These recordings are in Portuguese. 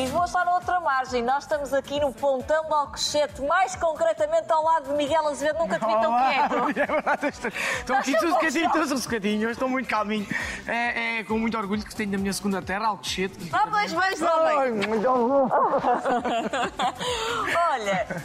Lisboa está na outra margem. Nós estamos aqui no Pontão do Alcochete, mais concretamente ao lado de Miguel Azevedo. Nunca te vi tão quieto. É verdade, estou- estou aqui ao estou secadinho, estou muito calminho. É, é com muito orgulho que tenho da minha segunda terra, Alcochete. Ah, pois vais, homem. Olha,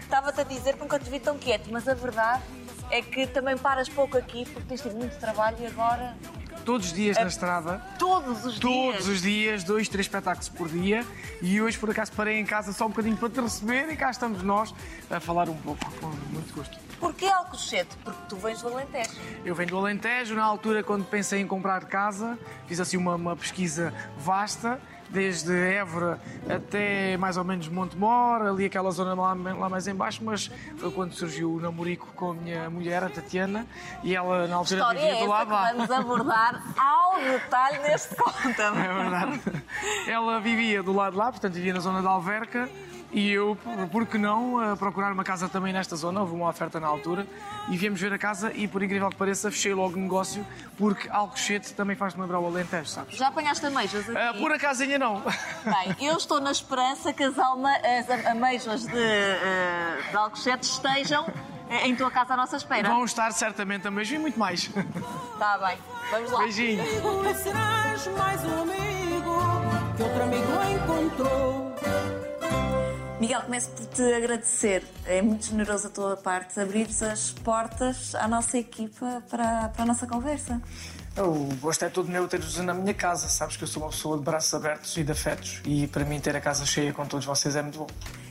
estava-te a dizer que nunca te vi tão quieto, mas a verdade é que também paras pouco aqui porque tens tido muito trabalho e agora Todos os dias na estrada, todos os dias. todos os dias, dois, três espetáculos por dia. E hoje, por acaso, parei em casa só um bocadinho para te receber e cá estamos nós a falar um pouco, com muito gosto. Porquê Alcochete? Porque tu vens do Alentejo. Eu venho do Alentejo, na altura, quando pensei em comprar casa, fiz assim uma, uma pesquisa vasta, desde Évora até mais ou menos Montemor, ali aquela zona lá, lá mais em baixo, mas foi quando surgiu o namorico com a minha mulher, a Tatiana, e ela na altura História vivia é do lado lá. vamos abordar ao detalhe neste conta. É verdade. Ela vivia do lado de lá, portanto vivia na zona da Alverca. E eu, por- que não, a procurar uma casa também nesta zona, houve uma oferta na altura, e viemos ver a casa e, por incrível que pareça, fechei logo o negócio, porque Alcochete também faz-me lembrar o Alentejo, sabes? Já apanhaste ameijas aqui? Ah, por acaso ainda não. Bem, eu estou na esperança que as, alma, as ameijas de, eh, de Alcochete estejam eh, em tua casa à nossa espera. Vão estar certamente a mesmo e muito mais. Está bem, vamos lá. Beijinho. E serás mais um amigo que outro amigo encontrou. Miguel, começo por te agradecer. É muito generoso a tua parte abrir as portas à nossa equipa para, para a nossa conversa. O gosto é todo meu ter-vos na minha casa. Sabes que eu sou uma pessoa de braços abertos e de afetos, e para mim ter a casa cheia com todos vocês é muito bom.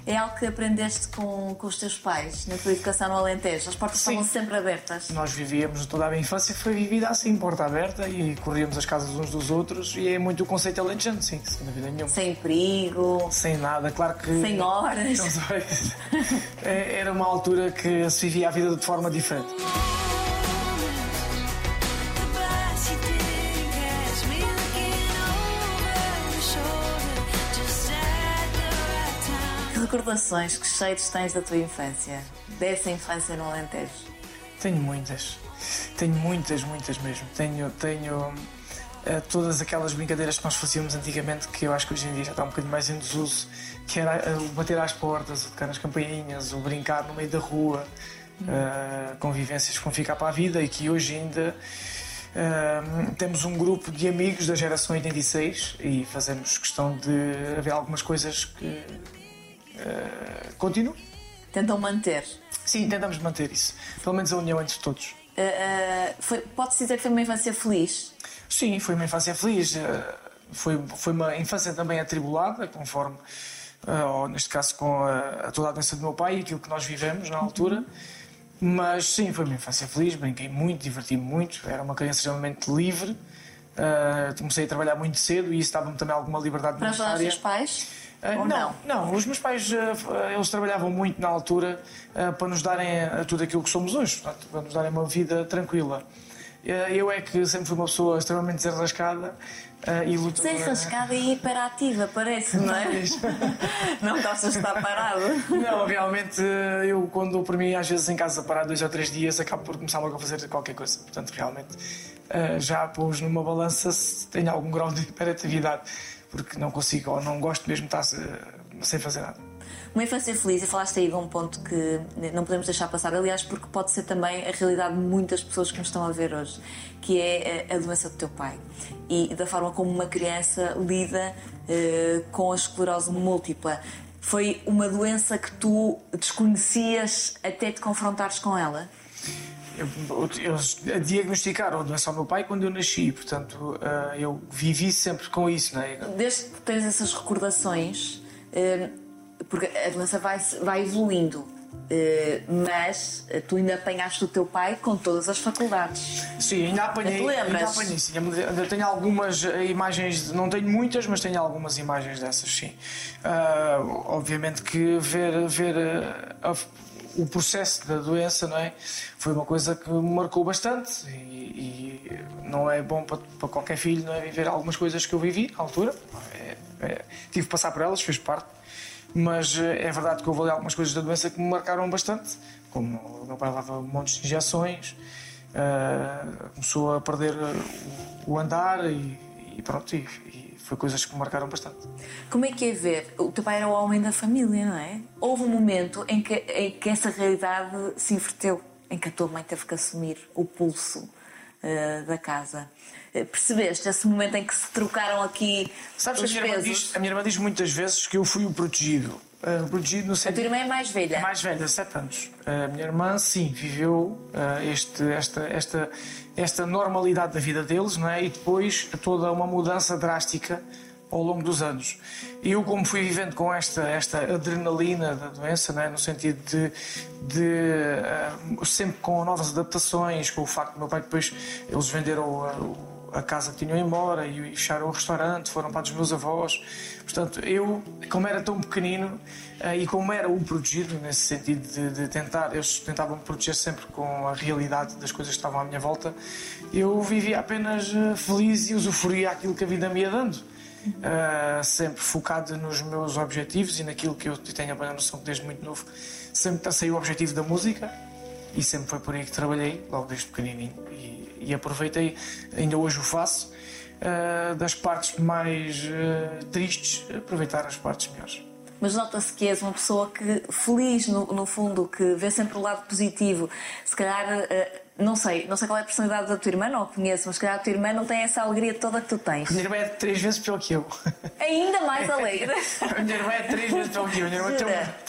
É algo que aprendeste com, com os teus pais, na tua educação no Alentejo. As portas Sim. estavam sempre abertas. Nós vivíamos, toda a minha infância foi vivida assim, porta aberta, e corríamos as casas uns dos outros, e é muito o conceito alentejano, sim, sem dúvida nenhuma. Sem perigo, Sem nada, claro que. sem horas. Não sei. É- Era uma altura que se vivia a vida de forma diferente. Recordações, que cheiros tens da tua infância? Dessa infância no Alentejo? Tenho muitas. Tenho muitas, muitas mesmo. Tenho, tenho eh, todas aquelas brincadeiras que nós fazíamos antigamente que eu acho que hoje em dia já está um bocadinho mais em desuso, que era eh, o bater às portas, o tocar nas campainhas, o brincar no meio da rua, eh, convivências que vão ficar para a vida e que hoje ainda eh, temos um grupo de amigos da geração 86 e fazemos questão de haver algumas coisas que continuam. Tentam manter. Sim, tentamos manter isso. Pelo menos a união entre todos. Uh, uh, foi- Pode-se dizer que foi uma infância feliz? Sim, foi uma infância feliz. eh, Foi, foi uma infância também atribulada, conforme, eh, ou neste caso, com a, a toda a doença do meu pai e aquilo que nós vivemos na altura. Mas sim, foi uma infância feliz, brinquei muito, diverti-me muito. Era uma criança extremamente livre. comecei a trabalhar muito cedo e isso dava-me também alguma liberdade Para os pais? Ah, Ou não, não, os meus pais ah, eles trabalhavam muito na altura ah, para nos darem tudo aquilo que somos hoje, portanto, para nos darem uma vida tranquila. Eu é que sempre fui uma pessoa extremamente desenrascada e lutadora. Desenrascada e hiperativa, parece, não é? Pois. não gostas de estar parado. Não, realmente eu quando dou por mim às vezes em casa parar dois ou três dias acabo por começar logo a fazer qualquer coisa. Portanto, realmente já pus numa balança se tenho algum grau de hiperatividade, porque não consigo ou não gosto mesmo de estar ah, sem fazer nada. Uma infância feliz, e falaste aí de um ponto que não podemos deixar passar, aliás, porque pode ser também a realidade de muitas pessoas que nos estão a ver hoje, que é a doença do teu pai e da forma como uma criança lida eh, com a esclerose múltipla. Foi uma doença que tu desconhecias até te confrontares com ela? Eu- Eles diagnosticaram a doença ao meu pai quando eu nasci, portanto ah, eu vivi sempre com isso, não é? Desde que tens essas recordações, eh, porque a doença vai, vai evoluindo, eh, mas eh, tu ainda apanhaste o teu pai com todas as faculdades. Sim, ainda apanhei, ainda apanhei, sim. Ainda tenho algumas eh, imagens, não tenho muitas, mas tenho algumas imagens dessas, sim. Ah, obviamente que ver, ver eh, a- o processo da doença, não é? Foi uma coisa que me marcou bastante e, e não é bom para, para qualquer filho, não é? Viver algumas coisas que eu vivi na altura. É- é- tive que passar por elas, fez parte. Mas eh, é verdade que houve ali algumas coisas da doença que me marcaram bastante, como o meu pai levava montes de injeções, eh, começou a perder eh, o, o andar e, e pronto, e foi coisas que me marcaram bastante. Como é que é ver? O teu pai era o homem da família, não é? Houve um momento em que, em que essa realidade se inverteu, em que a tua mãe teve que assumir o pulso uh, da casa. Uh, percebeste esse momento em que se trocaram aqui Sabes, os a minha, pesos? diz, a minha irmã diz muitas vezes que eu fui o protegido. Uh, no A tua sentido. irmã é mais velha. Mais velha, 7 anos. A minha irmã, sim, viveu uh, este, esta, esta, esta normalidade da vida deles, não é? E depois toda uma mudança drástica ao longo dos anos. Eu, como fui vivendo com esta, esta adrenalina da doença, não é? no sentido de, de uh, sempre com novas adaptações, com o facto do meu pai depois, eles venderam uh, a casa que tinham embora e fecharam o restaurante, foram para dos meus avós. Portanto, eu, como era tão pequenino eh, e como era o protegido, nesse sentido de, de tentar, eles tentavam me proteger sempre com a realidade das coisas que estavam à minha volta, eu vivia apenas eh, feliz e usufruía aquilo que a vida me ia dando. Uh, sempre focado nos meus objetivos e naquilo que eu tenho a plena noção que desde muito novo sempre tracei o objetivo da música e sempre foi por aí que trabalhei, logo desde pequenininho. E, e aproveitei, ainda hoje o faço, uh, das partes mais uh, tristes, aproveitar as partes melhores. Mas nota-se que és uma pessoa que, feliz no, no fundo, que vê sempre o lado positivo. Se calhar, uh, não sei, não sei qual é a personalidade da tua irmã, não a conheço, mas se calhar a tua irmã não tem essa alegria toda que tu tens. A minha irmã é três vezes pior que eu. Ainda mais alegre. a minha irmã é três vezes pior que eu. A minha irmã tem,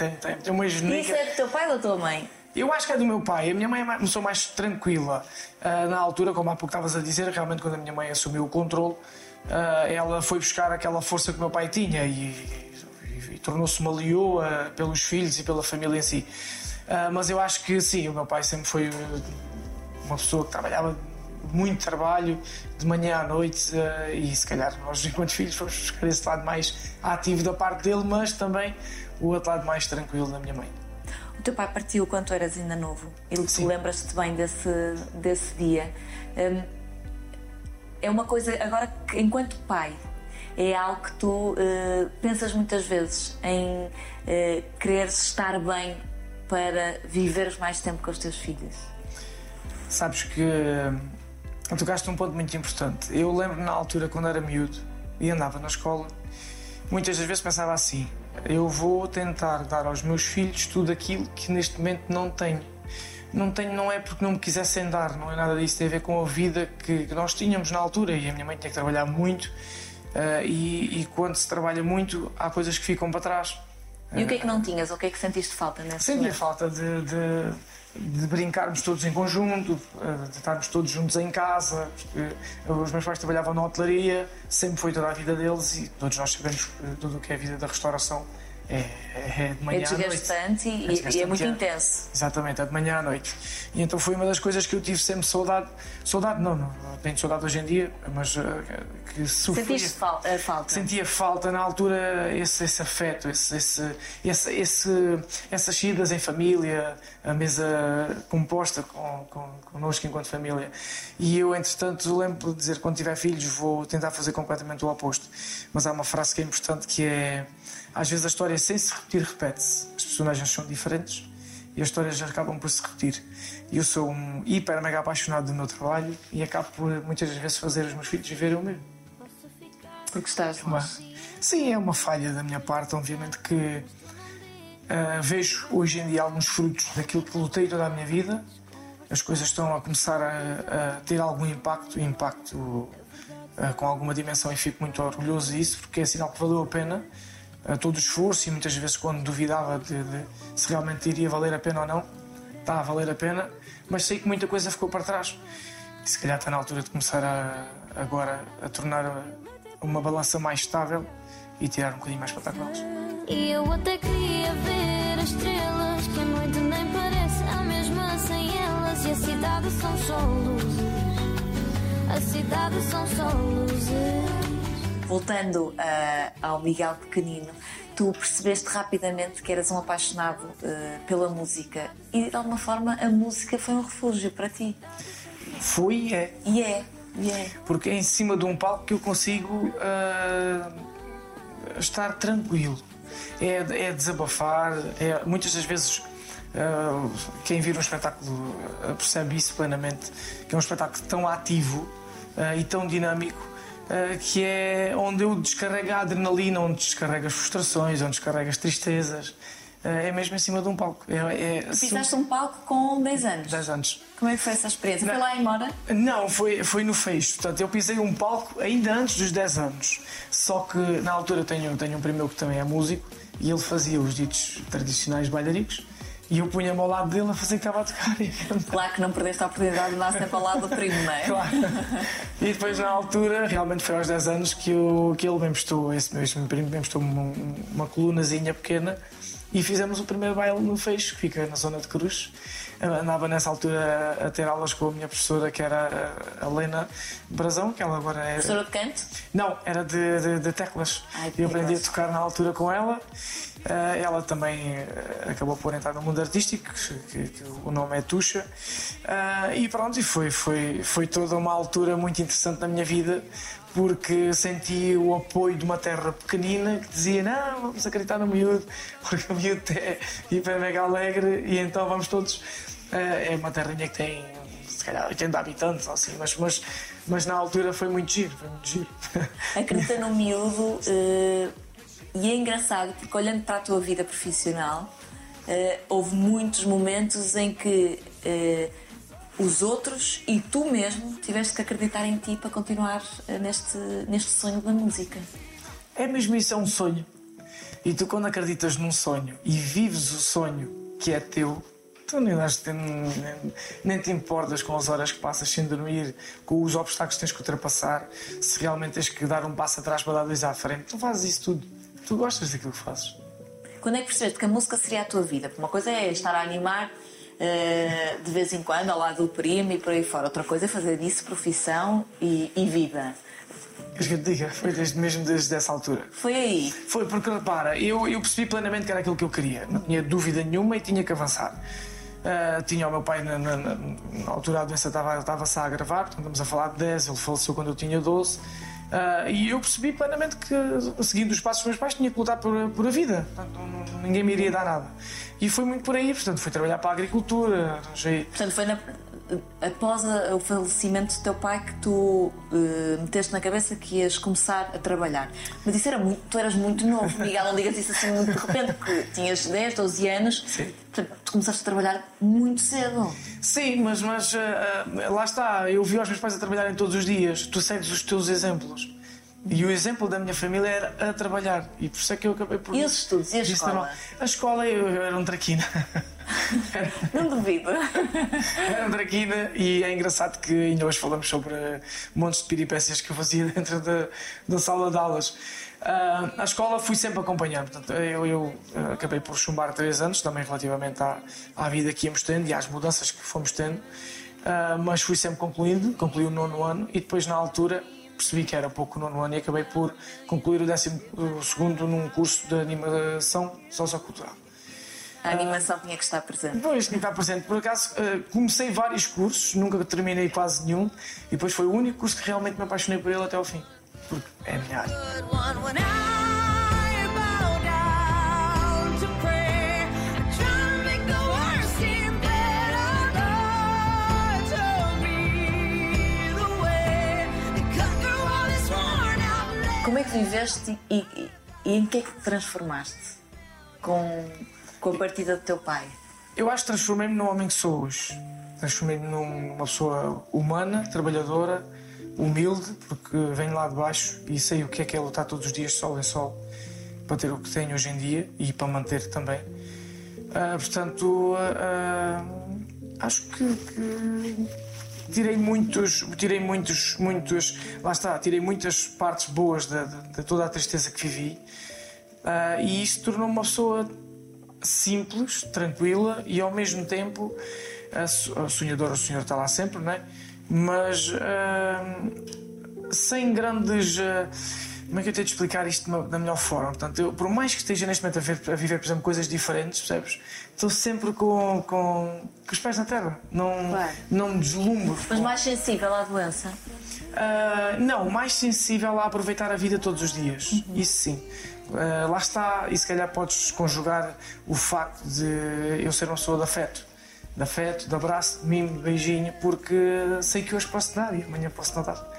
tem, tem, tem uma Isso genética. é do teu pai ou da tua mãe? Eu acho que é do meu pai. A minha mãe é uma pessoa mais tranquila. Ah, na altura, como há pouco estavas a dizer, realmente quando a minha mãe assumiu o controle, ah, ela foi buscar aquela força que o meu pai tinha e, e- e tornou-se uma leoa pelos filhos e pela família em si. Ah, mas eu acho que sim, o meu pai sempre foi uh, uma pessoa que trabalhava muito trabalho, de manhã à noite, ah, e se calhar nós, enquanto filhos, fomos buscar esse lado mais ativo da parte dele, mas também o outro lado mais tranquilo da minha mãe. O teu pai partiu quando tu eras ainda novo e tu lembras-te bem desse, desse dia. Hum, é uma coisa, agora, enquanto pai, é algo que tu eh, pensas muitas vezes em quereres estar bem para viveres mais tempo com os teus filhos. Sabes que hum, tocaste um ponto muito importante. Eu lembro na altura, quando era miúdo e andava na escola, muitas das vezes pensava assim: eu vou tentar dar aos meus filhos tudo aquilo que neste momento não tenho. Não tenho, não é porque não me quisessem dar, não é nada disso, tem a ver com a vida que, que nós tínhamos na altura e a minha mãe tinha que trabalhar muito. ah, e, e quando se trabalha muito, há coisas que ficam para trás. E o que é que não tinhas? O que é que sentiste falta nesse Senti a momento? falta de, de, de brincarmos todos em conjunto, eh, de estarmos todos juntos em casa. porque Os meus pais trabalhavam na hotelaria, sempre foi toda a vida deles e todos nós sabemos que tudo o que é a vida da restauração é, é de manhã É à noite. desgastante e, É e é desgastante, muito é. intenso. Exatamente, é de manhã à noite. E então foi uma das coisas que eu tive sempre saudade. Saudade, não, não, não tenho saudade hoje em dia, mas eh, que sofria. Sentiste fal- a falta? Sentia falta na altura esse, esse afeto, esse, esse, esse, esse- essas saídas em família, a mesa composta com, com, connosco enquanto família. E eu, entretanto, lembro de dizer quando tiver filhos vou tentar fazer completamente o oposto. Mas há uma frase que é importante que é às vezes a história sem se repetir repete-se. As personagens são diferentes e as histórias acabam por se repetir. Eu sou um hiper mega apaixonado do meu trabalho e acabo por muitas vezes fazer os meus filhos viverem o mesmo. Porque estás Uma- longe. Sim, é uma falha da minha parte, obviamente que ah, vejo hoje em dia alguns frutos daquilo que lutei toda a minha vida. As coisas estão a começar a, a ter algum impacto, impacto ah, com alguma dimensão e fico muito orgulhoso disso porque é sinal que valeu a pena todo o esforço e muitas vezes quando duvidava de, de se realmente iria valer a pena ou não, está a valer a pena, mas sei que muita coisa ficou para trás. E se calhar está na altura de começar a, agora a tornar uma balança mais estável e tirar um bocadinho mais para trás. E eu até queria ver as estrelas que a noite nem parece a mesma sem elas. E a cidade são só luzes. A cidade são só luzes. Voltando ah, ao Miguel pequenino, tu percebeste rapidamente que eras um apaixonado ah, pela música e de alguma forma a música foi um refúgio para ti. Foi e é, E é, e é. porque é em cima de um palco que eu consigo ah, estar tranquilo. É, é desabafar, é, muitas das vezes ah, quem vira um espetáculo percebe isso plenamente, que é um espetáculo tão ativo ah, e tão dinâmico uh, que é onde eu descarrego a adrenalina, onde descarrego as frustrações, onde descarrego as tristezas. Uh, é mesmo em cima de um palco. É, é, Pisaste um palco com 10 anos. 10 anos. Como é que foi essa experiência? Não, foi lá em Mora? Não, foi, foi no Feixo. Portanto, eu pisei um palco ainda antes dos 10 anos. Só que na altura tenho, tenho um primo que também é músico e ele fazia os ditos tradicionais bailaricos. E eu punha-me ao lado dele a fazer que estava a tocar. Claro que não perdeste a oportunidade de andar sempre ao lado do primo, não é? Claro. E depois, na altura, realmente foi aos 10 anos que, eu, que ele me emprestou, esse mesmo primo, me emprestou uma, uma colunazinha pequena e fizemos o primeiro baile no Feixo, que fica na zona de Cruz. Andava nessa altura a ter aulas com a minha professora, que era a Helena Brazão, que ela agora é. Professora de canto? Não, era de, de, de teclas. Ai, eu aprendi a tocar na altura com ela. Uh, ela também uh, acabou por entrar no mundo artístico, que, que o nome é Tuxa. Uh, e pronto, e foi, foi, foi toda uma altura muito interessante na minha vida, porque senti o apoio de uma terra pequenina que dizia: Não, vamos acreditar no miúdo, porque o miúdo é hiper mega alegre e então vamos todos. É uma terrinha que tem se calhar 80 habitantes, assim, mas, mas, mas na altura foi muito giro. Foi muito giro. Acredita no miúdo e é engraçado porque, olhando para a tua vida profissional, uh, houve muitos momentos em que uh, os outros e tu mesmo tiveste que acreditar em ti para continuar uh, neste, neste sonho da música. É mesmo isso, é um sonho. E tu, quando acreditas num sonho e vives o sonho que é teu, tu nem, nem, nem, te importas com as horas que passas sem dormir, com os obstáculos que tens que ultrapassar, se realmente tens que dar um passo atrás para dar dois à frente. Tu fazes isso tudo. Tu gostas daquilo que fazes. Quando é que percebeste que a música seria a tua vida? Porque uma coisa é estar a animar uh, de vez em quando ao lado do primo e por aí fora. Outra coisa é fazer disso profissão e, e vida. Queres que eu te diga? Foi desde, mesmo desde essa altura. Foi aí? Foi porque, repara, eu, eu percebi plenamente que era aquilo que eu queria. Não tinha dúvida nenhuma e tinha que avançar. Uh, tinha o meu pai, na, na, na altura a doença estava-se a agravar, portanto, estamos a falar de 10, ele faleceu quando eu tinha 12. Uh, e eu percebi plenamente que, seguindo os passos dos meus pais, tinha que lutar por, por a vida. Portanto, ninguém me iria dar nada. E foi muito por aí, portanto, fui trabalhar para a agricultura. Arranjei... Portanto, foi na, após o falecimento do teu pai que tu uh, meteste na cabeça que ias começar a trabalhar. Mas isso era muito, tu eras muito novo, Miguel, não digas isso assim muito de repente, porque tinhas 10, 12 anos. Sim. Portanto, tu começaste a trabalhar muito cedo. Sim, mas, mas uh, lá está, eu vi os meus pais a trabalharem todos os dias, tu segues os teus exemplos. E o exemplo da minha família era a trabalhar. E por isso é que eu acabei por. E os estudos? E a escola? A escola eu, eu era um traquina. Não duvido. Era um traquina e é engraçado que ainda hoje falamos sobre montes de peripécias que eu fazia dentro da, da sala de aulas. Uh, a escola fui sempre acompanhando. Portanto, eu, eu uh, acabei por chumbar três anos, também relativamente à, à vida que íamos tendo e às mudanças que fomos tendo. Uh, mas fui sempre concluindo, concluí o nono ano e depois, na altura, percebi que era pouco o nono ano e acabei por concluir o décimo o segundo num curso de animação sociocultural. A animação tinha que estar presente. Pois, tinha que estar presente. Por acaso, comecei vários cursos, nunca terminei quase nenhum, e depois foi o único curso que realmente me apaixonei por ele até ao fim porque é a minha área. Como é que viveste e, e, e, em que é que te transformaste com, com a partida do teu pai? Eu acho que transformei-me no homem que sou hoje. Transformei-me numa pessoa humana, trabalhadora, humilde, porque venho lá de baixo e sei o que é que é lutar todos os dias sol em sol para ter o que tenho hoje em dia e para manter também. Uh, portanto, uh, uh, acho que, que, tirei muitos, tirei muitos, muitos, lá está, tirei muitas partes boas de, de, de toda a tristeza que vivi e isso tornou-me uma pessoa simples, tranquila e ao mesmo tempo a sonhadora, o senhor está lá sempre, não é? mas uh, sem grandes. Uh, como é que eu tenho de explicar isto da melhor forma? Portanto, eu, por mais que esteja neste momento a, ver, a viver, por exemplo, coisas diferentes, percebes? Estou sempre com, com, com os pés na terra. Não, claro. não me deslumbro. Mas mais sensível à doença? Uh, não, mais sensível a aproveitar a vida todos os dias. Uhum. Isso sim. Uh, lá está, e se calhar podes conjugar o facto de eu ser uma pessoa de afeto de afeto, de abraço, de mimo, de beijinho, porque sei que hoje posso dar e amanhã posso não dar.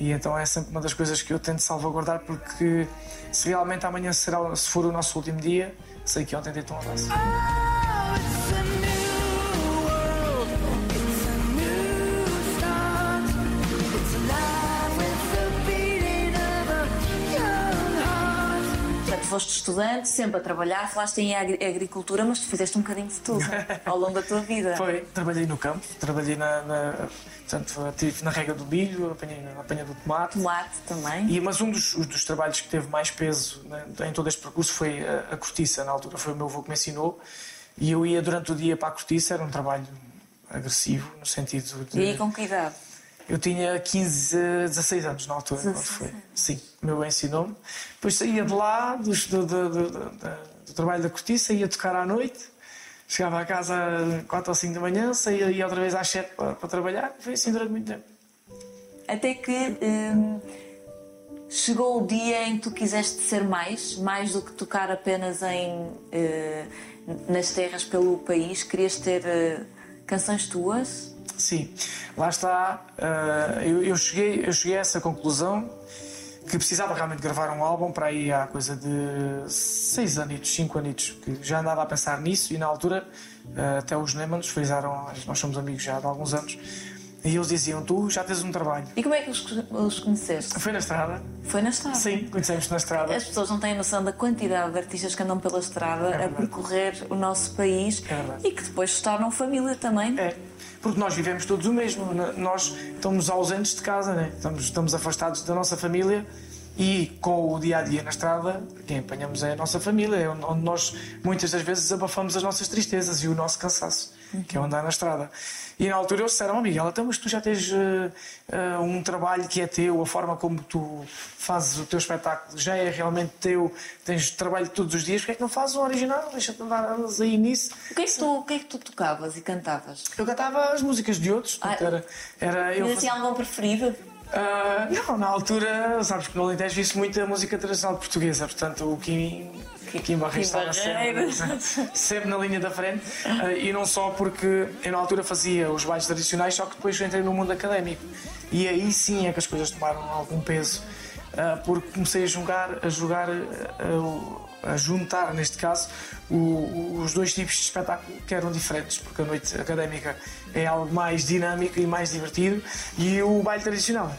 E então é sempre uma das coisas que eu tento salvaguardar porque se realmente amanhã será, se for o nosso último dia, sei que ontem deitou um abraço. Oh, it's a new world. It's a new start. It's alive with the beating of a young heart. Portanto, foste estudante, sempre a trabalhar, falaste em agri- agricultura, mas tu fizeste um bocadinho de tudo ao longo da tua vida. Foi, trabalhei no campo, trabalhei na, na, portanto, estive na rega do milho, apanhei na apanha do tomate. Tomate também. E, mas um dos, os dos trabalhos que teve mais peso né, em todo este percurso foi a, a cortiça. Na altura foi o meu avô que me ensinou. E eu ia durante o dia para a cortiça, era um trabalho agressivo, no sentido de. E aí com que idade? Eu tinha 15, 16 anos na altura, quando 16 foi. Sim, o meu avô ensinou-me. Depois saía de lá, do- do- do- do trabalho da cortiça, ia tocar à noite. Chegava a casa às 4 ou 5 da manhã, saía ia outra vez às 7 para, para trabalhar. Foi assim durante muito tempo. Até que hum, chegou o dia em que tu quiseste ser mais, mais do que tocar apenas em eh, nas terras pelo país, querias ter eh, canções tuas. Sim, lá está. ah, eu, eu cheguei, eu cheguei a essa conclusão que precisava realmente gravar um álbum para aí há coisa de seis anos, cinco anos, que já andava a pensar nisso e na altura ah, até os Neymanos frisaram, nós somos amigos já há alguns anos, e eles diziam: Tu já tens um trabalho. E como é que os, os conheceste? Foi na estrada? Foi na estrada. Sim, conhecemos na estrada. As pessoas não têm noção da quantidade de artistas que andam pela estrada a verdade. percorrer o nosso país É e que depois se tornam família também. É, porque nós vivemos todos o mesmo. Nós estamos ausentes de casa, né? estamos, estamos afastados da nossa família e com o dia a dia na estrada, quem apanhamos é a nossa família, é onde nós muitas das vezes abafamos as nossas tristezas e o nosso cansaço, que é andar na estrada. E na altura eles disseram, oh, Miguel, então, mas tu já tens eh, eh, um trabalho que é teu, a forma como tu fazes o teu espetáculo já é realmente teu, tens trabalho todos os dias, porque é que não fazes um original? Deixa-te andar aí nisso. O que, é que tu, o que é que tu tocavas e cantavas? Eu cantava as músicas de outros, Ah, era, era eu Mas fazia- assim algum preferido? Ah, não, na altura, sabes que no Alentejo vi-se muito a música tradicional portuguesa, portanto o Kim, Kim Barreiro estava sempre, sempre na linha da frente. Ah, e não só porque eu na altura fazia os bailes tradicionais, só que depois entrei no mundo académico. E aí sim é que as coisas tomaram algum peso, ah, porque comecei a jogar, a jogar, a juntar, neste caso, o- os dois tipos de espetáculo que eram diferentes, porque a noite académica é algo mais dinâmico e mais divertido, e o baile tradicional.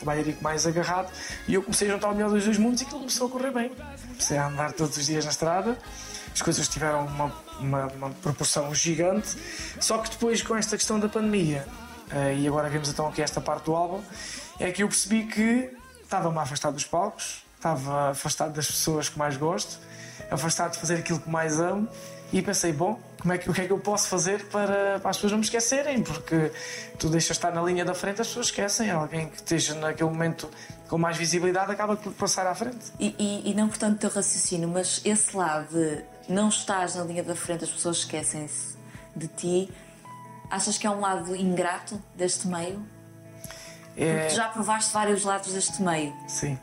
O baile mais agarrado, e eu comecei a juntar o melhor dos dois mundos e aquilo começou a correr bem. Comecei a andar todos os dias na estrada, as coisas tiveram uma, uma, uma proporção gigante, só que depois com esta questão da pandemia, eh, e agora vemos então aqui esta parte do álbum, é que eu percebi que estava-me afastado dos palcos, estava afastado das pessoas que mais gosto, afastado de fazer aquilo que mais amo, e pensei, bom, como é que, o que é que eu posso fazer para, para as pessoas não me esquecerem? Porque tu deixas estar na linha da frente, as pessoas esquecem. Alguém que esteja naquele momento com mais visibilidade acaba por passar à frente. E, e, e não portanto o teu raciocínio, mas esse lado de não estás na linha da frente, as pessoas esquecem-se de ti, achas que é um lado ingrato deste meio? É, Tu já provaste vários lados deste meio. Sim.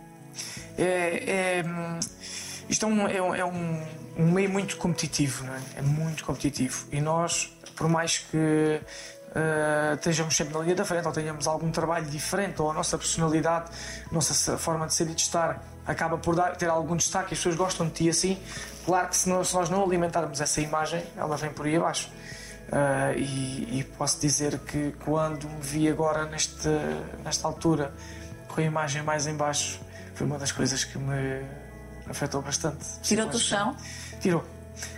É, é, isto é, um, é, um, é um- um meio muito competitivo, não é? É muito competitivo. E nós, por mais que eh, estejamos sempre na linha da frente ou tenhamos algum trabalho diferente ou a nossa personalidade, a nossa forma de ser e de estar acaba por dar, ter algum destaque e as pessoas gostam de ti assim, claro que se nós, se nós não alimentarmos essa imagem, ela vem por aí abaixo. Ah, e, e posso dizer que quando me vi agora neste, nesta altura com a imagem mais em baixo foi uma das coisas que me afetou bastante. Tirou-te o chão? Tirou.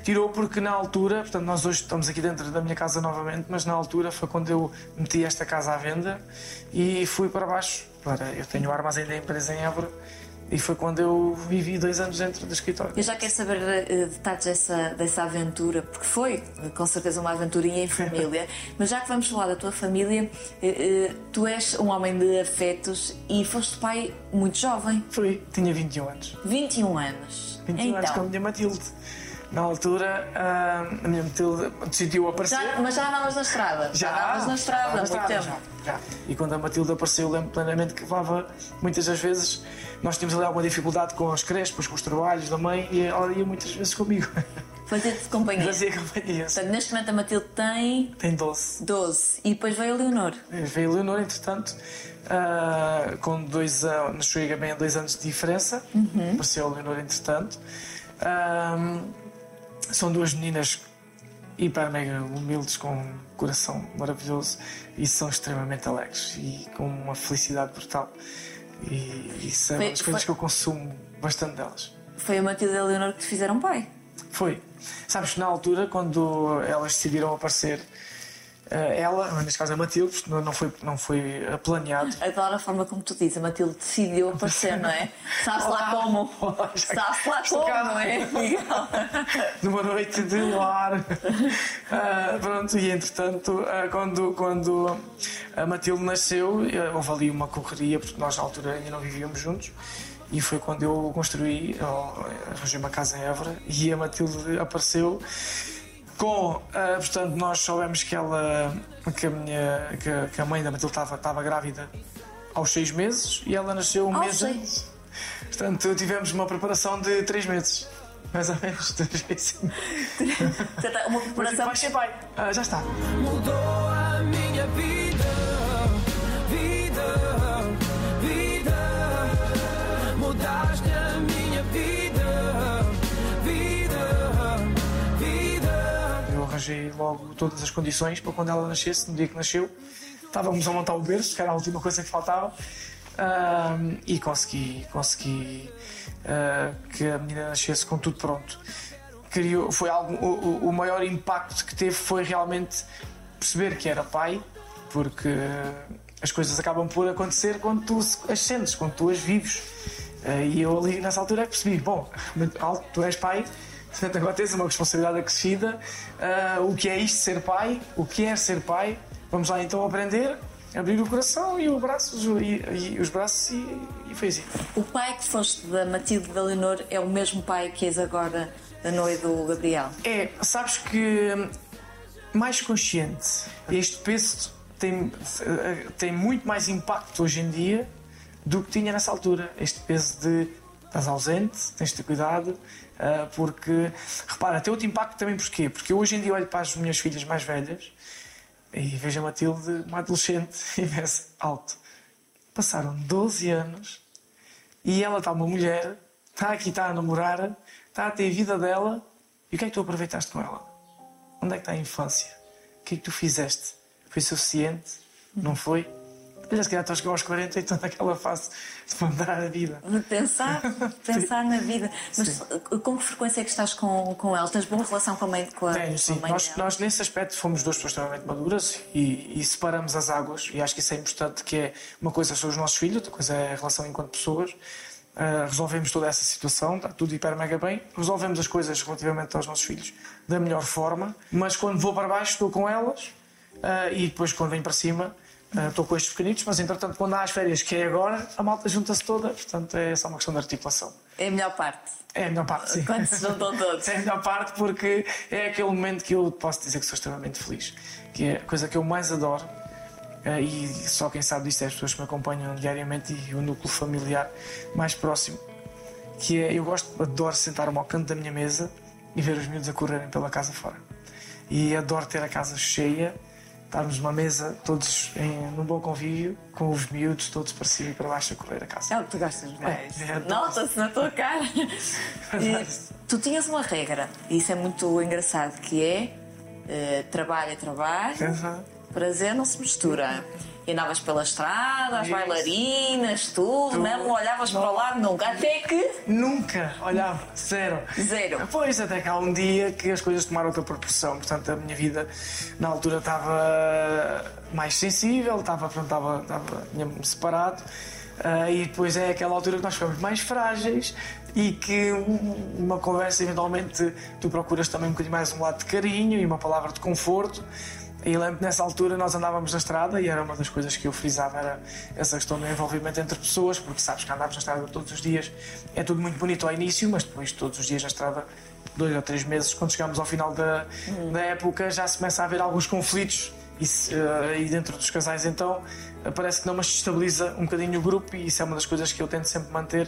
Tirou porque na altura, portanto nós hoje estamos aqui dentro da minha casa novamente, mas na altura foi quando eu meti esta casa à venda e fui para baixo. Para, eu tenho o armazém da empresa em Évora e foi quando eu vivi dois anos dentro do escritório. Eu já quero saber eh, detalhes dessa, dessa aventura, porque foi com certeza uma aventurinha em família. Mas já que vamos falar da tua família, eh, tu és um homem de afetos e foste pai muito jovem, Fui, tinha 21 anos. 21 anos. 21 anos com a então, minha Matilde. Na altura, ah, a minha Matilde decidiu aparecer. já, mas já andavas na estrada? andavas na estrada há muito tempo. já, já. E quando a Matilde apareceu, eu lembro plenamente que levava muitas das vezes. Nós tínhamos ali alguma dificuldade com as crespos, com os trabalhos da mãe, e ela ia muitas vezes comigo. Fazia-te companhia. Fazia companhia. Portanto, neste momento a Matilde tem Tem 12. 12 e depois veio a Leonor. Veio a Leonor, entretanto, ah, com dois anos, chega bem a dois anos de diferença. Apareceu a Leonor, entretanto. Ah, são duas meninas hiper mega humildes, com um coração maravilhoso e são extremamente alegres e com uma felicidade brutal. E isso é Foi- das coisas foi- que eu consumo bastante delas. Foi a Matilde e a Leonor que te fizeram pai. Foi. Sabes na altura, quando elas decidiram aparecer, ela, neste caso a Matilde, porque não foi, não foi eh, planeado. Adoro a forma como tu dizes, a Matilde decidiu aparecer, não é? Sabe-se lá como. Sabe-se lá como, cá. não é? Numa noite de lar. Ah, pronto, e entretanto, ah, quando, quando a Matilde nasceu, houve ali uma correria, porque nós na altura ainda não vivíamos juntos. E foi quando eu construí, arranjei uma casa em Évora e a Matilde apareceu com, ah, portanto, nós soubemos que ela, que a, minha, que, a- que a mãe da Matilde estava, estava grávida aos seis meses e ela nasceu um Aos mês seis? antes. Portanto, tivemos uma preparação de três meses. Mais ou menos, três meses. Uma preparação. vai ser pai. Ah, já está. Mudou arranjei logo todas as condições para quando ela nascesse, no dia que nasceu. Estávamos a montar o berço, que era a última coisa que faltava. E consegui, consegui ah, que a menina nascesse com tudo pronto. Criou, foi algo, o, o- maior impacto que teve foi realmente perceber que era pai, porque as coisas acabam por acontecer quando tu as sentes, quando tu as vives. Ah, e eu ali nessa altura é percebi: bom, tu és pai, portanto agora tens uma responsabilidade acrescida. Ah, o que é isto ser pai? O que é ser pai? Vamos lá então aprender, abrir o coração e, o braço, e, e os braços e, e foi assim. O pai que foste da Matilde da Leonor é o mesmo pai que és agora da Noé e do Gabriel. É, sabes que hum, mais consciente. Este peso tem, eh, tem muito mais impacto hoje em dia do que tinha nessa altura. Este peso de estás ausente, tens de ter cuidado, porque repara, tem outro impacto também porquê? Porque eu hoje em dia olho para as minhas filhas mais velhas e vejo a Matilde, uma adolescente, e penso alto. Passaram 12 anos e ela está uma mulher, está aqui, está a namorar, está a ter a vida dela. E o que é que tu aproveitaste com ela? Onde é que está a infância? O que é que tu fizeste? Foi suficiente? Não foi? Depois, se calhar, estás aos 40 e estão naquela fase de ponderar a vida. De Pensar, pensar na vida. Mas com que frequência é que estás com, com ela? Tens boa relação com a mãe, com a, Tenho, a sim. mãe Nós, nós, nesse aspecto, fomos duas pessoas extremamente maduras e, e separamos as águas. E acho que isso é importante, que é uma coisa são os nossos filhos, outra coisa é a relação enquanto pessoas. Ah, resolvemos toda essa situação, está tudo hiper mega bem. Resolvemos as coisas relativamente aos nossos filhos da melhor forma. Mas quando vou para baixo, estou com elas. ah, e depois, quando venho para cima, ah, estou com estes pequenitos. Mas, entretanto, quando há as férias, que é agora, a malta junta-se toda. Portanto, é só uma questão de articulação. É a melhor parte. É a melhor parte, sim. Quando se juntam todos. É a melhor parte porque é aquele momento que eu posso dizer que sou extremamente feliz. Que é a coisa que eu mais adoro. eh, E só quem sabe disto é as pessoas que me acompanham diariamente e o núcleo familiar mais próximo. Que é, eu gosto, adoro sentar-me ao canto da minha mesa e ver os miúdos a correrem pela casa fora. E adoro ter a casa cheia, estarmos numa mesa, todos em, num bom convívio, com os miúdos todos para cima e para baixo a correr a casa. É o que tu gostas mais. É, é, Nota-se na tua cara. E tu tinhas uma regra, e isso é muito engraçado, que é eh, trabalho é trabalho, Exato. prazer não se mistura. E andavas pela estrada, as Isso. bailarinas, tudo, Tudo. não olhavas para o lado nunca, até que Nunca olhava, zero. Zero. Pois, até que há um dia que as coisas tomaram outra proporção. Portanto, a minha vida na altura estava mais sensível, estava, pronto, estava, estava tinha-me separado. Ah, e depois é aquela altura que nós ficamos mais frágeis e que um- uma conversa, eventualmente, tu procuras também um bocadinho mais um lado de carinho e uma palavra de conforto. E lembro que nessa altura nós andávamos na estrada e era uma das coisas que eu frisava era essa questão do envolvimento entre pessoas, porque sabes que andávamos na estrada todos os dias. É tudo muito bonito ao início, mas depois todos os dias na estrada, dois ou três meses, quando chegamos ao final da, da época, já se começa a haver alguns conflitos. E, se, eh, e dentro dos casais, então, eh, parece que não, mas estabiliza um bocadinho o grupo e isso é uma das coisas que eu tento sempre manter,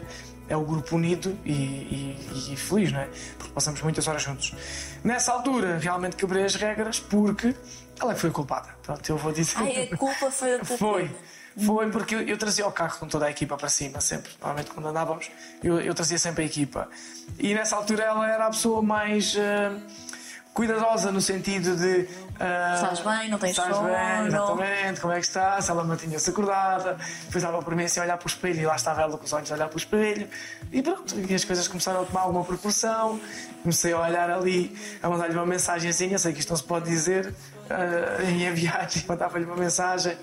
é o grupo unido e, e- e feliz, não é? Porque passamos muitas horas juntos. Nessa altura, realmente quebrei as regras porque ela é foi culpada. Pronto, eu vou dizer. Ai, a culpa foi a culpa. Foi. Foi porque eu, eu trazia o carro com toda a equipa para cima, sempre. Normalmente quando andávamos, eu, eu trazia sempre a equipa. E nessa altura ela era a pessoa mais ah, cuidadosa no sentido de. ah, Estás bem? Não tens estás sono? bem, exatamente, como é que estás? Ela mantinha-se acordada, depois dava por mim assim a olhar para o espelho e lá estava ela com os olhos a olhar para o espelho. E pronto, e as coisas começaram a tomar alguma proporção. Comecei a olhar ali, a mandar-lhe uma mensagenzinha, sei que isto não se pode dizer, ah, em viagem, mandava-lhe uma mensagem: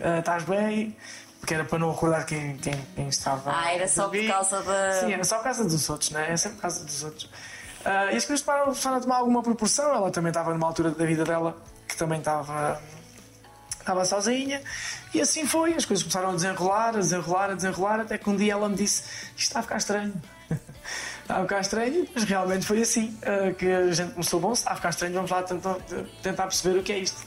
ah, estás bem? Porque era para não acordar quem, quem, quem estava. Ah, era só por causa da- Sim, era só por causa dos outros, né? É sempre por causa dos outros. Ah, e as coisas começaram a tomar alguma proporção. Ela também estava numa altura da vida dela que também estava estava sozinha e assim foi. As coisas começaram a desenrolar, a desenrolar, a desenrolar, até que um dia ela me disse: Isto está a ficar estranho. está a ficar estranho, mas realmente foi assim ah, que a gente começou. Bom, está a ficar estranho, vamos lá tentar, tentar perceber o que é isto.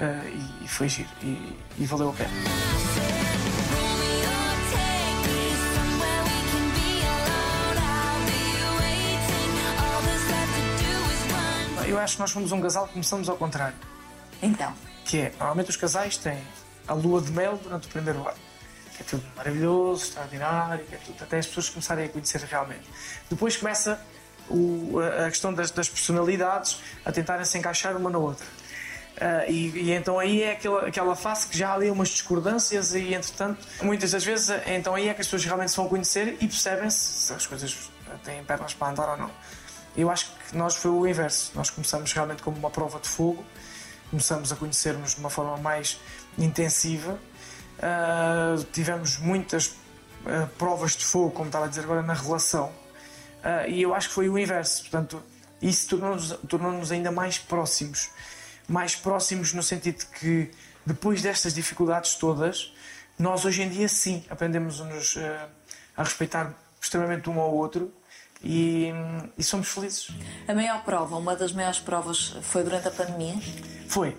Ah, e, e foi giro e, e valeu a pena. Eu acho que nós fomos um casal que começamos ao contrário. Então, que é, normalmente os casais têm a lua de mel durante o primeiro ano. Que é tudo maravilhoso, extraordinário, que é tudo, até as pessoas começarem a conhecer realmente. Depois começa o- a questão das, das personalidades a tentarem se encaixar uma na outra. Ah, e, e então aí é aquela, aquela fase que já há ali umas discordâncias e entretanto muitas das vezes então aí é que as pessoas realmente se vão conhecer e percebem se, se as coisas têm pernas para andar ou não. Eu acho que nós foi o inverso. Nós começamos realmente como uma prova de fogo, começamos a conhecer-nos de uma forma mais intensiva. Ah, tivemos muitas ah, provas de fogo, como estava a dizer agora, na relação. Ah, e eu acho que foi o inverso. Portanto, isso tornou-nos tornou-nos ainda mais próximos. Mais próximos no sentido que, depois destas dificuldades todas, nós hoje em dia sim aprendemos a, nos, ah, a respeitar extremamente um ao outro e, e somos felizes. a maior prova, uma das maiores provas foi durante a pandemia. Foi.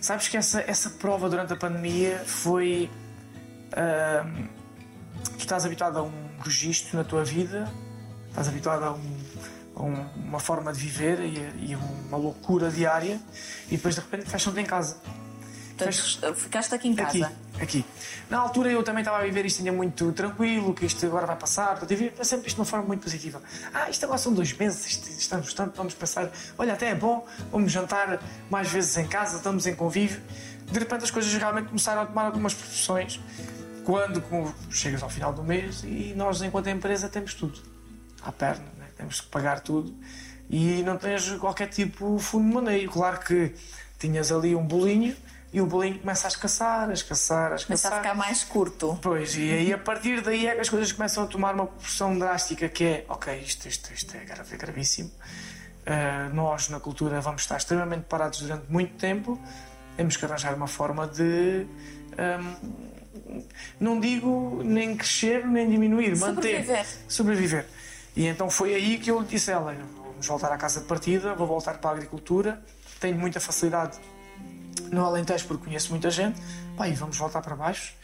Sabes que essa, essa prova durante a pandemia foi. ahm, tu estás habituado a um registro na tua vida, estás habituado a, um- a um- uma forma de viver e, a- e uma loucura diária, e depois de repente fecham-te em casa. Portanto, ficaste aqui em casa. Aqui, aqui. Na altura eu também estava a viver isto ainda muito tranquilo, que isto agora vai passar. Portanto, eu sempre isto de uma forma muito positiva. Ah, isto agora são dois meses, estamos tanto, vamos passar. Olha, até é bom, vamos jantar mais vezes em casa, estamos em convívio. De repente as coisas realmente começaram a tomar algumas proporções quando chegas ao final do mês e nós, enquanto empresa, temos tudo à perna, né? temos que pagar tudo e não tens qualquer tipo de fundo de maneio. Claro que tinhas ali um bolinho e o bolinho começa a escassar, a escassar, a Começa escassar. a ficar mais curto. Pois, e aí a partir daí é que as coisas começam a tomar uma proporção drástica que é, ok, isto, isto, isto é grave- é gravíssimo. Uh, nós na cultura vamos estar extremamente parados durante muito tempo. Temos que arranjar uma forma de um, não digo nem crescer nem diminuir, manter, Sobreviver. sobreviver. E então foi aí que eu lhe disse a ela: vamos voltar à casa de partida, vou voltar para a agricultura, tenho muita facilidade no Alentejo porque conheço muita gente, pá, e vamos voltar para baixo,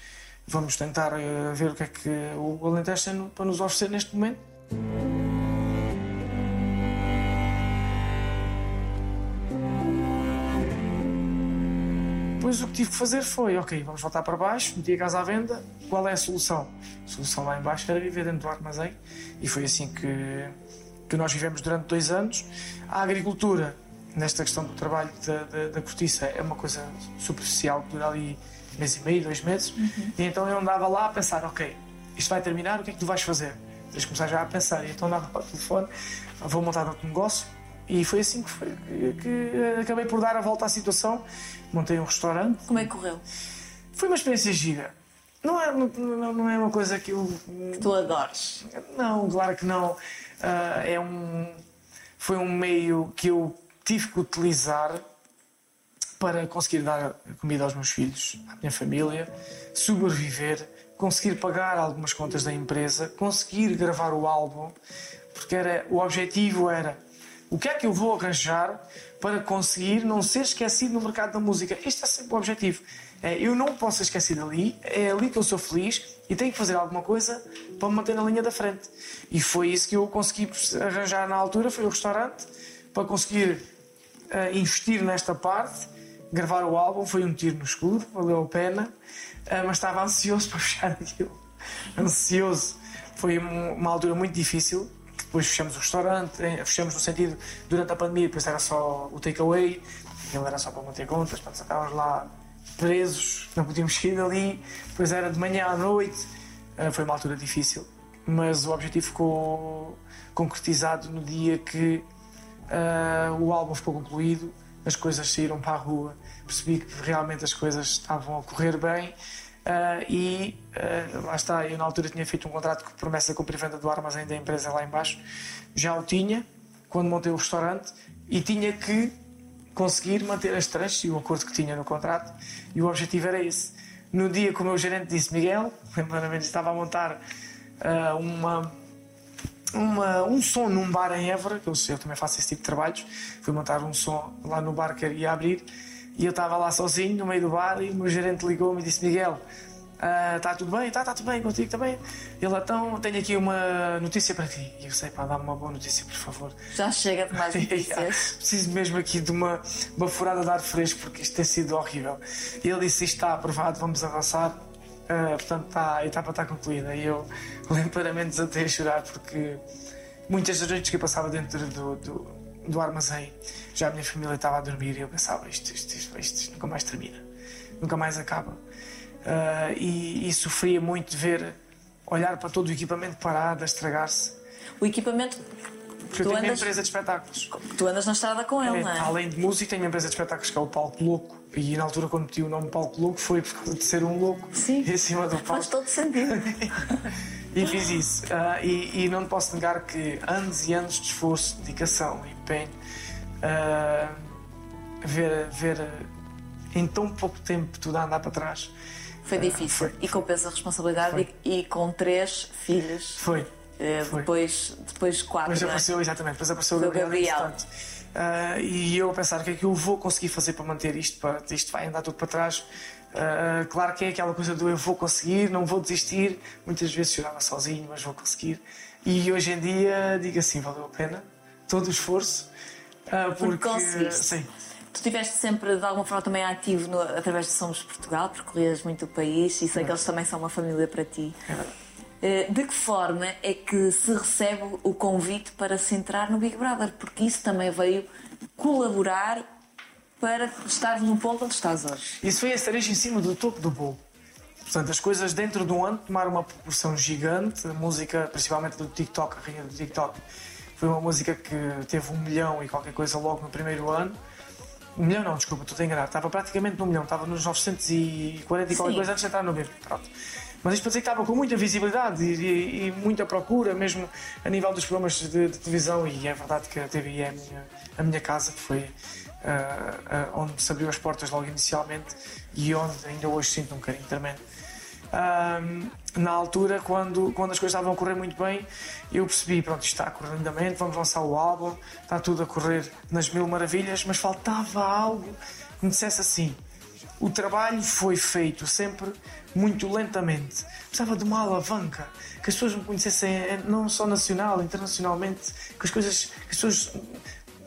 vamos tentar eh, ver o que é que o Alentejo tem para nos oferecer neste momento. Depois o que tive que fazer foi, ok, vamos voltar para baixo, meti a casa à venda, qual é a solução? A solução lá em baixo era viver dentro do armazém e foi assim que, que nós vivemos durante dois anos. A agricultura, nesta questão do trabalho da, da, da cortiça, é uma coisa superficial, que dura ali mês e meio, dois meses, e então eu andava lá a pensar, ok, isto vai terminar, o que é que tu vais fazer? Tens de começar já a pensar, e então andava para o telefone, vou montar outro negócio, e foi assim que, foi, que, que acabei por dar a volta à situação. Montei um restaurante. Como é que correu? Foi uma experiência gira. Não é, não, não- é uma coisa que eu. Tu adores. Não, claro que não. Ah, é um, foi um meio que eu tive que utilizar para conseguir dar comida aos meus filhos, à minha família, sobreviver, conseguir pagar algumas contas da empresa, conseguir gravar o álbum, porque era, o objetivo era O que é que eu vou arranjar para conseguir não ser esquecido no mercado da música? Este é sempre o objetivo. É, eu não posso ser esquecido ali, é ali que eu sou feliz e tenho que fazer alguma coisa para me manter na linha da frente. E foi isso que eu consegui arranjar na altura, foi o restaurante, para conseguir eh, investir nesta parte, gravar o álbum, foi um tiro no escuro, valeu a pena, eh, mas estava ansioso para fechar aquilo. Ansioso. Foi um- uma altura muito difícil, depois fechamos o restaurante, eh, fechamos no sentido, durante a pandemia, depois era só o takeaway, ele era só para manter contas, portanto estávamos lá presos, não podíamos sair dali, depois era de manhã à noite, eh, foi uma altura difícil, mas o objetivo ficou concretizado no dia que ah, o álbum ficou concluído, as coisas saíram para a rua, percebi que realmente as coisas estavam a correr bem ah, e ah, lá está, eu na altura tinha feito um contrato com promessa de compra e venda do armazém da empresa lá embaixo, já o tinha quando montei o restaurante e tinha que conseguir manter as tranches e o acordo que tinha no contrato e o objetivo era esse. No dia que o meu gerente disse, Miguel, lembrando estava a montar ah, uma uma- um som num bar em Évora, que eu, eu também faço esse tipo de trabalhos. Fui montar um som lá no bar que ia abrir e eu estava lá sozinho no meio do bar e o meu gerente ligou-me e disse: Miguel, está tudo bem? Está tá tudo bem contigo também? Ele então tenho aqui uma notícia para ti. E eu sei, pá, dá-me uma boa notícia, por favor. Já chega de mais notícias. Preciso mesmo aqui de uma, uma furada de ar fresco porque isto tem sido horrível. E ele disse: Isto está aprovado, vamos avançar. Ah, portanto, tá, a etapa está concluída. E eu lentamente desatei a chorar porque muitas das noites que eu passava dentro do, do, do armazém, já a minha família estava a dormir e eu pensava: Isto, isto, isto, isto, nunca mais termina, nunca mais acaba. Ah, e, e sofria muito de ver, olhar para todo o equipamento parado, a estragar-se. O equipamento. Porque eu Tu tenho uma andas, empresa de espetáculos. tu andas na estrada com ele, É, não é? Além de música, tenho uma empresa de espetáculos que é o Palco Louco. E na altura, quando meti o nome Palco Louco, foi por causa de ser um louco Sim. em cima do palco. Faz todo sentido. E fiz isso. Ah, e, e não posso negar que anos e anos de esforço, dedicação e empenho, ah, ver, ver em tão pouco tempo tudo a andar para trás. Foi difícil. foi, e com peso a responsabilidade e, e com três filhos. Foi. Eh, Foi. depois, depois quatro. Depois não é? apareceu, exatamente, depois apareceu o Gabriel. Gabriel. Ah, e eu a pensar o que é que eu vou conseguir fazer para manter isto, para isto vai andar tudo para trás. Ah, claro que é aquela coisa do eu vou conseguir, não vou desistir. Muitas vezes chorava sozinho, mas vou conseguir. E hoje em dia digo assim: valeu a pena todo o esforço. ah, Porque porque conseguiste. sim, Tu estiveste sempre, de alguma forma, também ativo no- através de Somos Portugal, percorrias muito o país e sei que eles também são uma família para ti. é De que forma é que se recebe o convite para se entrar no Big Brother? Porque isso também veio colaborar para estar no ponto onde estás hoje. Isso foi a cereja em cima do topo do bolo. Portanto, as coisas dentro de um ano tomaram uma proporção gigante. A música, principalmente do TikTok, a rainha do TikTok, foi uma música que teve um milhão e qualquer coisa logo no primeiro ano. Um milhão não, desculpa, estou a enganar. Estava praticamente no milhão, estava nos 940 e qualquer coisa antes de entrar no mesmo. Pronto. Mas isto para dizer que estava com muita visibilidade e, e- e muita procura, mesmo a nível dos programas de, de televisão. E é verdade que a TVI é a minha, a minha casa, que foi ah, ah, onde se abriu as portas logo inicialmente e onde ainda hoje sinto um carinho tremendo. Ahm, na altura, quando, quando as coisas estavam a correr muito bem, eu percebi: pronto, isto está a correr lindamente, vamos lançar o álbum, está tudo a correr nas mil maravilhas, mas faltava algo que me dissesse assim: o trabalho foi feito sempre muito lentamente. Precisava de uma alavanca, que as pessoas me conhecessem eh, não só nacional, internacionalmente, que as coisas, que as pessoas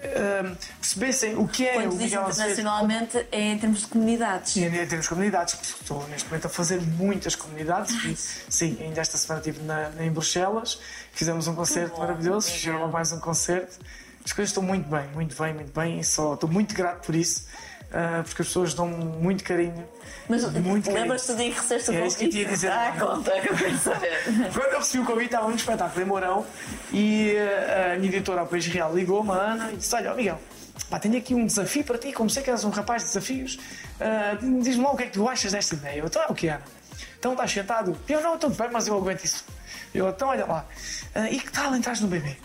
ahm, percebessem o que é Quando o Miguel internacionalmente é em termos de comunidades. Sim, em termos de comunidades, porque estou neste momento a fazer muitas comunidades. E, sim, ainda esta semana estive na, em Bruxelas, fizemos um concerto bom, maravilhoso, gerou mais um concerto. As coisas estão muito bem, muito bem, muito bem, e só estou muito grato por isso, ah, porque as pessoas dão muito carinho. Mas carinho. lembras-te dia que recebeste o É convite? isso que eu tinha a dizer. Ah, conta, que eu quero saber. Quando eu recebi o convite, estava num espetáculo em Mourão e eh, a minha editora ao País Real ligou-me, a Ana, e disse: Olha, ó Miguel, pá, tenho aqui um desafio para ti, como sei que és um rapaz de desafios, ah, diz-me lá o que é que tu achas desta ideia. Eu, então é o que, Ana? Então estás sentado? Eu não, estou bem, mas eu aguento isso. Eu, então olha lá, ah, e que tal entras no bebê?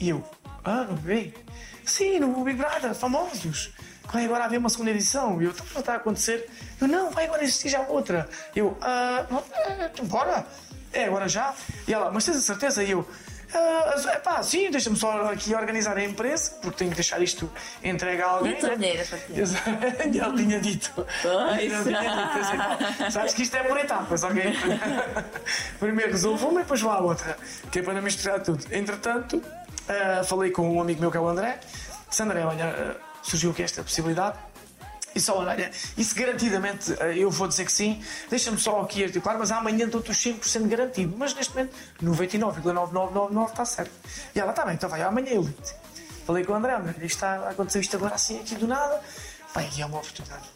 E eu, ah, no bebê? Sim, no Big Brother, famosos. Vai agora haver uma segunda edição. E eu, não está a acontecer. Eu, não, vai agora existir já outra. Eu, ah, é, então bora. É, agora já. E ela, mas tens a certeza? E eu, Ah, epá, sim, deixa-me só aqui organizar a empresa, porque tenho que deixar isto entregue a alguém. E a tua né? a? Exato. Ele tinha dito. Pois. Ele tinha dito, assim, Sabes que isto é por etapas, ok? Primeiro resolvo uma e depois vou à outra, que é para não misturar tudo. Entretanto, ah, falei com um amigo meu que é o André. Disse, André, olha, ah, surgiu aqui esta possibilidade. E só, olha, isso garantidamente ah, eu vou dizer que sim. Deixa-me só aqui articular, mas amanhã dou-te os 100% garantido. Mas neste momento, 99,9999 está certo. E ela, está bem, então vai, amanhã eu ligo-te. Falei com o André, olha, isto está, aconteceu isto agora assim, aqui do nada. Bem, é uma oportunidade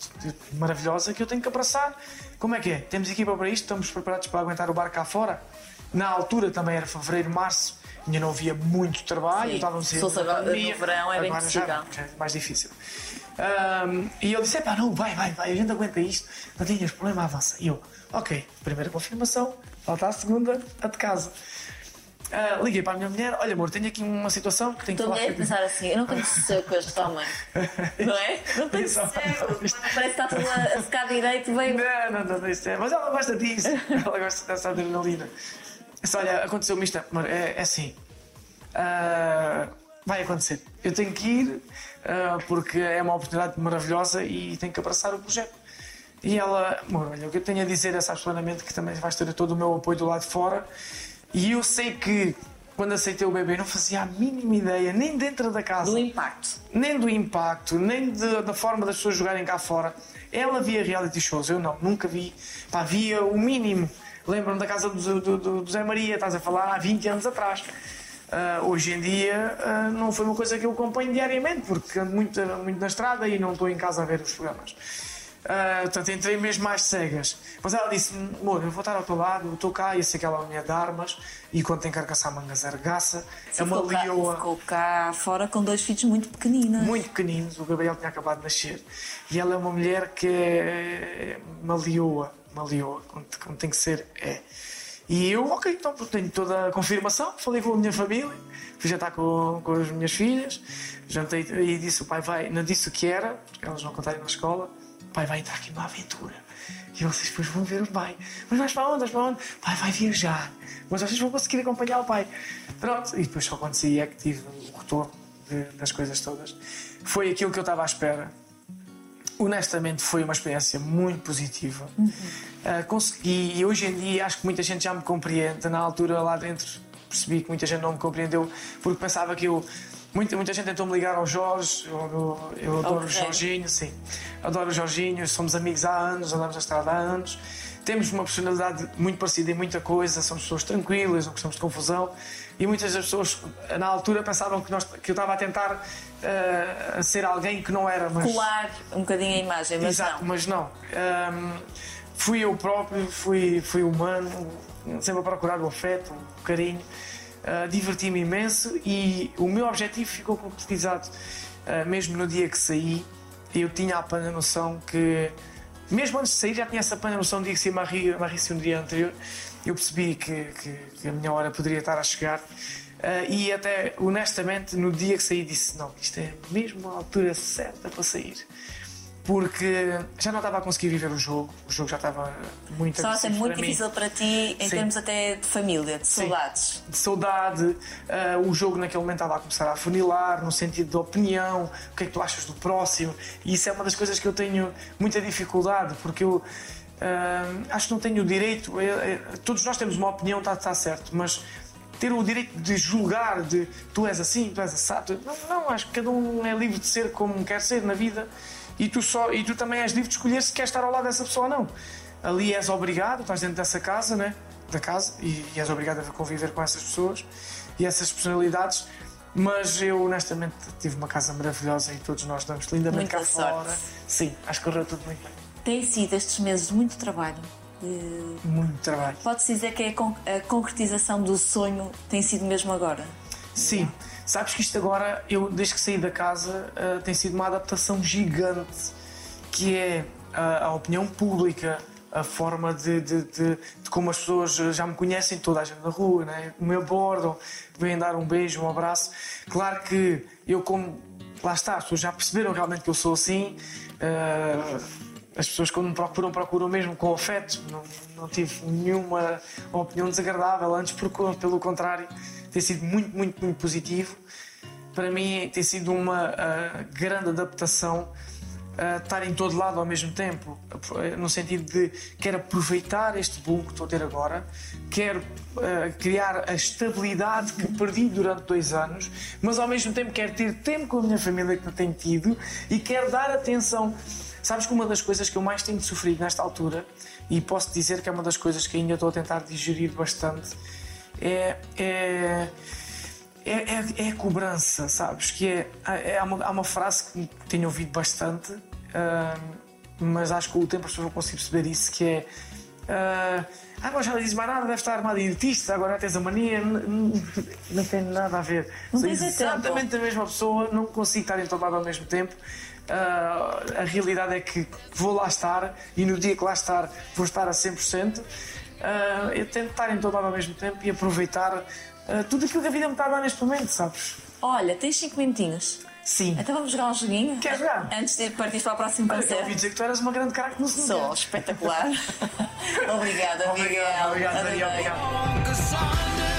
maravilhosa que eu tenho que abraçar. Como é que é? Temos equipa para isto? Estamos preparados para aguentar o barco cá fora? Na altura também era fevereiro, março, ainda não havia muito trabalho, Sim. estávamos Se fosse agora no verão, era agora já, é mais difícil. Ahm, e ele disse: pá, não, vai, vai, vai, a gente aguenta isto, não tenhas problema, avança. E eu, ok, primeira confirmação, falta a segunda, a de casa. Ah, liguei para a minha mulher: olha, amor, tenho aqui uma situação que tenho que Estou falar a contigo." pensar assim, eu não tenho seu com este homem. Não é? Não tenho seu. Exato. Parece que está tudo a a ficar direito, bem. Não, não, não, não, isso é. Mas ela gosta disso. ela gosta dessa adrenalina. Olha, aconteceu-me isto. Mas é, é assim. Ah, vai acontecer. Eu tenho que ir ah, porque é uma oportunidade maravilhosa e tenho que abraçar o projeto. E ela, amor, olha, o que eu tenho a dizer é sabes plenamente que também vais ter todo o meu apoio do lado de fora. E eu sei que quando aceitei o bebê não fazia a mínima ideia, nem dentro da casa Do impacto. nem do impacto, nem de- da forma das pessoas jogarem cá fora. Ela via reality shows, eu não, nunca vi. Pá, via o mínimo. Lembro-me da casa do, do, do- Zé Maria, estás a falar há 20 anos atrás. Ah, hoje em dia ah, não foi uma coisa que eu acompanho diariamente, porque ando muito, muito na estrada e não estou em casa a ver os programas. Ah, portanto, entrei mesmo mais cegas. Mas ela disse: Amor, eu vou estar ao teu lado, estou cá, e sei que ela é uma mulher de armas, e quando tem que arcaçar mangas, argaça. É uma ficou, cá, leoa ficou cá fora com dois filhos muito pequeninos. muito pequeninos, o Gabriel tinha acabado de nascer. E ela é uma mulher que é uma leoa, como, como tem que ser, é. E eu, ok, então tenho toda a confirmação, falei com a minha família, fui jantar com, com as minhas filhas, jantei e disse: o pai vai, não disse o que era, porque elas não contaram na escola, o pai vai entrar aqui numa aventura. E vocês depois vão ver o pai. Mas vais para onde? Vais para onde? O pai vai viajar. Mas vocês vão conseguir acompanhar o pai. Pronto. E depois só quando saí é que tive o retorno das coisas todas. Foi aquilo que eu estava à espera. Honestamente, foi uma experiência muito positiva. Ah, consegui, e hoje em dia acho que muita gente já me compreende. Na altura, lá dentro, percebi que muita gente não me compreendeu porque pensava que eu. Muita, muita gente tentou me ligar ao Jorge, eu, eu, adoro o Ok. Jorginho, sim. Adoro o Jorginho, somos amigos há anos, andamos na estrada há anos. Temos uma personalidade muito parecida em muita coisa, somos pessoas tranquilas, não gostamos de confusão. E muitas das pessoas, na altura, pensavam que, nós, que eu estava a tentar ah, ser alguém que não era, mas. Colar um bocadinho a imagem, mas Exato, não. mas não. Ahm, fui eu próprio, fui, fui humano, sempre a procurar o afeto, o carinho. Ah, Diverti-me imenso e o meu objetivo ficou concretizado. Ah, mesmo no dia que saí, eu tinha a plena noção que, mesmo antes de sair, já tinha essa plena noção de que se Marie um dia anterior, eu percebi que, que- que a minha hora poderia estar a chegar. Ah, e até, honestamente, no dia que saí, disse: Não, isto é mesmo a altura certa para sair porque já não estava a conseguir viver o jogo, o jogo já estava muito Estava a ser muito para mim. difícil para ti em Sim. termos até de família, de saudades. de saudade, ah, o jogo naquele momento estava a começar a funilar, no sentido de opinião, o que é que tu achas do próximo, e isso é uma das coisas que eu tenho muita dificuldade, porque eu ah, acho que não tenho o direito, é- é- todos nós temos uma opinião, está está certo, mas ter o direito de julgar, de tu és assim, tu és assado, não, não, acho que cada um é livre de ser como quer ser na vida, e tu, só, e tu também és livre de escolher se queres estar ao lado dessa pessoa ou não. Ali és obrigado, estás dentro dessa casa, né? da casa, e, e és obrigado a conviver com essas pessoas e essas personalidades. Mas eu, honestamente, tive uma casa maravilhosa e todos nós damos lindamente cá sorte. fora. Sim, acho que correu tudo muito bem. Tem sido estes meses de muito trabalho. de- Muito trabalho. Pode-se dizer que é a con- a concretização do sonho tem sido mesmo agora. Sim, sabes que isto agora, eu desde que saí da casa, ah, tem sido uma adaptação gigante, que é ah, a opinião pública, a forma de, de- de- de como as pessoas já me conhecem, toda a gente na rua, né? me abordam, vêm dar um beijo, um abraço. Claro que eu, como lá está, as pessoas já perceberam realmente que eu sou assim. ah, as pessoas quando me procuram, procuram mesmo com afeto. Não, não tive nenhuma opinião desagradável antes, pelo contrário, tem sido muito, muito, muito positivo. Para mim tem sido uma ah, grande adaptação a estar em todo lado ao mesmo tempo, no sentido de quero aproveitar este boom que estou a ter agora, quero ah, criar a estabilidade que perdi durante dois anos, mas ao mesmo tempo quero ter tempo com a minha família que não tenho tido e quero dar atenção. Sabes que uma das coisas que eu mais tenho sofrido nesta altura, e posso dizer que é uma das coisas que ainda estou a tentar digerir bastante, é, é é, é, é a cobrança, sabes? Que é, é, há, uma, há uma frase que tenho ouvido bastante, ah, mas acho que com o tempo as pessoas vão conseguir perceber isso, que é ah, agora já não dizes mais nada, deve estar armado em artista, agora tens a mania, não tem nada a ver. Sou exatamente a mesma pessoa, não consigo estar em todo lado ao mesmo tempo. Ah, a realidade é que vou lá estar e no dia que lá estar vou estar a 100%. Ah, eu tento estar em todo lado ao mesmo tempo e aproveitar ah, tudo aquilo que a vida me está a dar neste momento, sabes? Olha, tens 5 minutinhos. Sim. Então vamos jogar um joguinho? Quer jogar? Antes de partir para o próximo Olha, eu ouvi concerto. dizer que tu eras uma grande craque no Sou espetacular. Obrigada, Obrigado, Miguel. obrigado, Maria, obrigado.